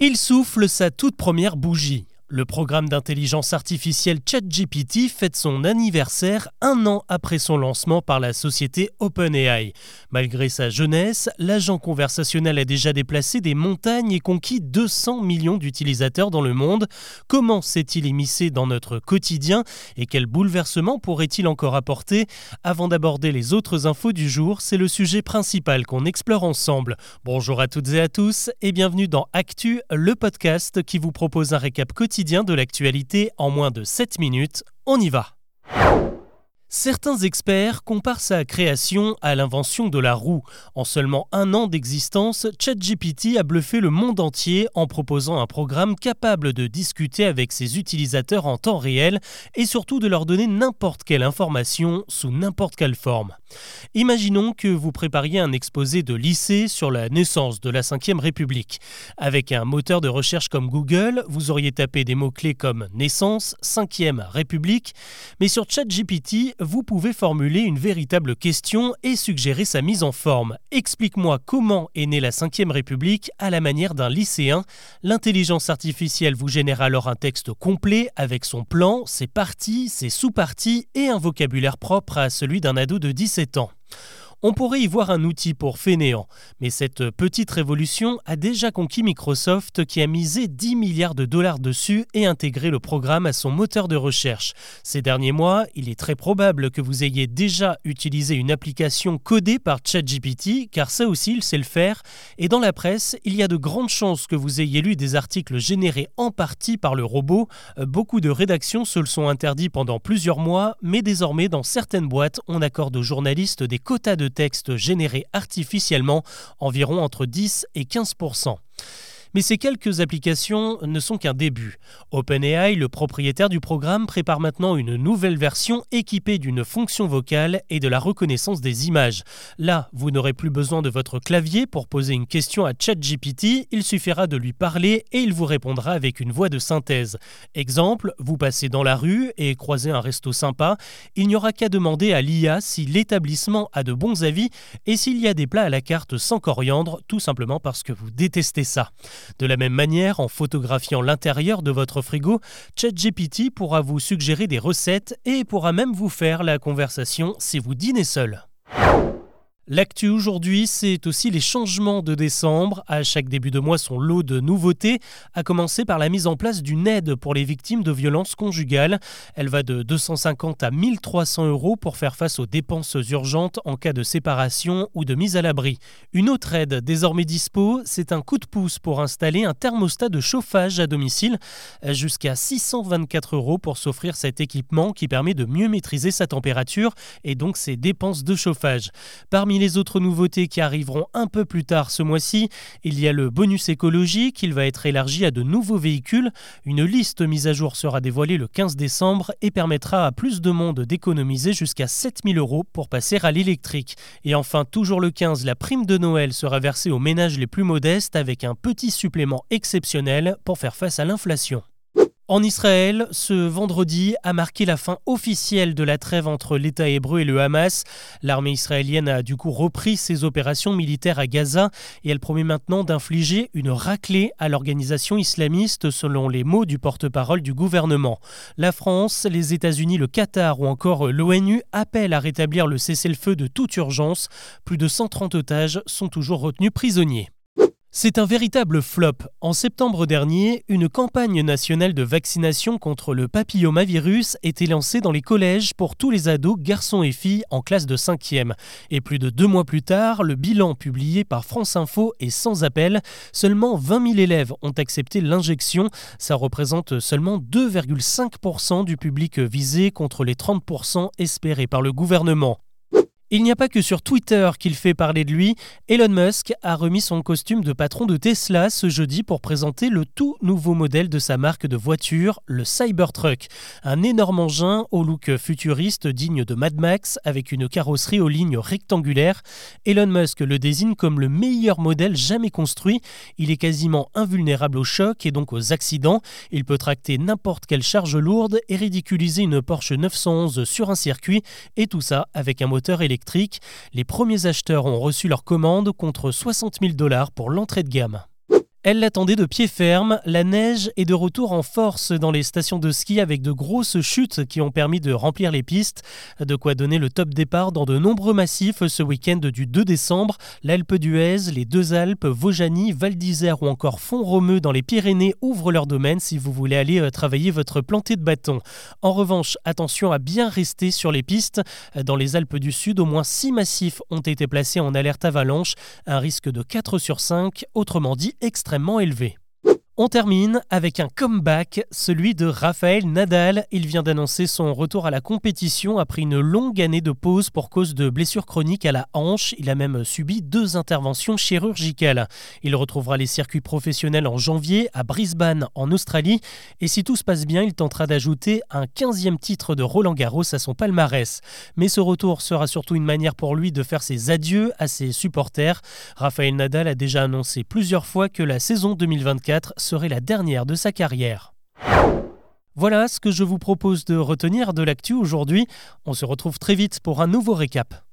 Il souffle sa toute première bougie. Le programme d'intelligence artificielle ChatGPT fête son anniversaire un an après son lancement par la société OpenAI. Malgré sa jeunesse, l'agent conversationnel a déjà déplacé des montagnes et conquis 200 millions d'utilisateurs dans le monde. Comment s'est-il émissé dans notre quotidien et quel bouleversement pourrait-il encore apporter? Avant d'aborder les autres infos du jour, c'est le sujet principal qu'on explore ensemble. Bonjour à toutes et à tous et bienvenue dans Actu, le podcast qui vous propose un récap quotidien de l'actualité en moins de 7 minutes. On y va Certains experts comparent sa création à l'invention de la roue. En seulement un an d'existence, ChatGPT a bluffé le monde entier en proposant un programme capable de discuter avec ses utilisateurs en temps réel et surtout de leur donner n'importe quelle information sous n'importe quelle forme. Imaginons que vous prépariez un exposé de lycée sur la naissance de la Ve République. Avec un moteur de recherche comme Google, vous auriez tapé des mots-clés comme naissance, 5e République, mais sur ChatGPT, vous pouvez formuler une véritable question et suggérer sa mise en forme. Explique-moi comment est née la Ve République à la manière d'un lycéen. L'intelligence artificielle vous génère alors un texte complet avec son plan, ses parties, ses sous-parties et un vocabulaire propre à celui d'un ado de 17 ans. On pourrait y voir un outil pour fainéants, mais cette petite révolution a déjà conquis Microsoft qui a misé 10 milliards de dollars dessus et intégré le programme à son moteur de recherche. Ces derniers mois, il est très probable que vous ayez déjà utilisé une application codée par ChatGPT, car ça aussi il sait le faire, et dans la presse, il y a de grandes chances que vous ayez lu des articles générés en partie par le robot. Beaucoup de rédactions se le sont interdits pendant plusieurs mois, mais désormais dans certaines boîtes, on accorde aux journalistes des quotas de texte générés artificiellement, environ entre 10 et 15 mais ces quelques applications ne sont qu'un début. OpenAI, le propriétaire du programme, prépare maintenant une nouvelle version équipée d'une fonction vocale et de la reconnaissance des images. Là, vous n'aurez plus besoin de votre clavier pour poser une question à ChatGPT, il suffira de lui parler et il vous répondra avec une voix de synthèse. Exemple, vous passez dans la rue et croisez un resto sympa, il n'y aura qu'à demander à l'IA si l'établissement a de bons avis et s'il y a des plats à la carte sans coriandre, tout simplement parce que vous détestez ça. De la même manière, en photographiant l'intérieur de votre frigo, ChatGPT pourra vous suggérer des recettes et pourra même vous faire la conversation si vous dînez seul. L'actu aujourd'hui, c'est aussi les changements de décembre. À chaque début de mois, son lot de nouveautés, à commencer par la mise en place d'une aide pour les victimes de violences conjugales. Elle va de 250 à 1300 euros pour faire face aux dépenses urgentes en cas de séparation ou de mise à l'abri. Une autre aide désormais dispo, c'est un coup de pouce pour installer un thermostat de chauffage à domicile, jusqu'à 624 euros pour s'offrir cet équipement qui permet de mieux maîtriser sa température et donc ses dépenses de chauffage. Parmi les autres nouveautés qui arriveront un peu plus tard ce mois-ci, il y a le bonus écologique, il va être élargi à de nouveaux véhicules. Une liste mise à jour sera dévoilée le 15 décembre et permettra à plus de monde d'économiser jusqu'à 7000 euros pour passer à l'électrique. Et enfin, toujours le 15, la prime de Noël sera versée aux ménages les plus modestes avec un petit supplément exceptionnel pour faire face à l'inflation. En Israël, ce vendredi a marqué la fin officielle de la trêve entre l'État hébreu et le Hamas. L'armée israélienne a du coup repris ses opérations militaires à Gaza et elle promet maintenant d'infliger une raclée à l'organisation islamiste selon les mots du porte-parole du gouvernement. La France, les États-Unis, le Qatar ou encore l'ONU appellent à rétablir le cessez-le-feu de toute urgence. Plus de 130 otages sont toujours retenus prisonniers. C'est un véritable flop. En septembre dernier, une campagne nationale de vaccination contre le papillomavirus était lancée dans les collèges pour tous les ados, garçons et filles en classe de 5e. Et plus de deux mois plus tard, le bilan publié par France Info est sans appel. Seulement 20 000 élèves ont accepté l'injection. Ça représente seulement 2,5% du public visé contre les 30% espérés par le gouvernement. Il n'y a pas que sur Twitter qu'il fait parler de lui. Elon Musk a remis son costume de patron de Tesla ce jeudi pour présenter le tout nouveau modèle de sa marque de voiture, le Cybertruck. Un énorme engin au look futuriste digne de Mad Max avec une carrosserie aux lignes rectangulaires. Elon Musk le désigne comme le meilleur modèle jamais construit. Il est quasiment invulnérable aux chocs et donc aux accidents. Il peut tracter n'importe quelle charge lourde et ridiculiser une Porsche 911 sur un circuit et tout ça avec un moteur électrique les premiers acheteurs ont reçu leur commande contre 60 000 dollars pour l'entrée de gamme. Elle l'attendait de pied ferme. La neige est de retour en force dans les stations de ski avec de grosses chutes qui ont permis de remplir les pistes. De quoi donner le top départ dans de nombreux massifs ce week-end du 2 décembre. L'Alpe d'Huez, les deux Alpes, Vaujany, Val d'Isère ou encore Font-Romeu dans les Pyrénées ouvrent leur domaine si vous voulez aller euh, travailler votre planté de bâton. En revanche, attention à bien rester sur les pistes. Dans les Alpes du Sud, au moins 6 massifs ont été placés en alerte avalanche, un risque de 4 sur 5, autrement dit extrêmement élevé. On termine avec un comeback, celui de Raphaël Nadal. Il vient d'annoncer son retour à la compétition après une longue année de pause pour cause de blessures chroniques à la hanche. Il a même subi deux interventions chirurgicales. Il retrouvera les circuits professionnels en janvier à Brisbane en Australie. Et si tout se passe bien, il tentera d'ajouter un 15e titre de Roland Garros à son palmarès. Mais ce retour sera surtout une manière pour lui de faire ses adieux à ses supporters. Raphaël Nadal a déjà annoncé plusieurs fois que la saison 2024 serait la dernière de sa carrière. Voilà ce que je vous propose de retenir de l'actu aujourd'hui. On se retrouve très vite pour un nouveau récap.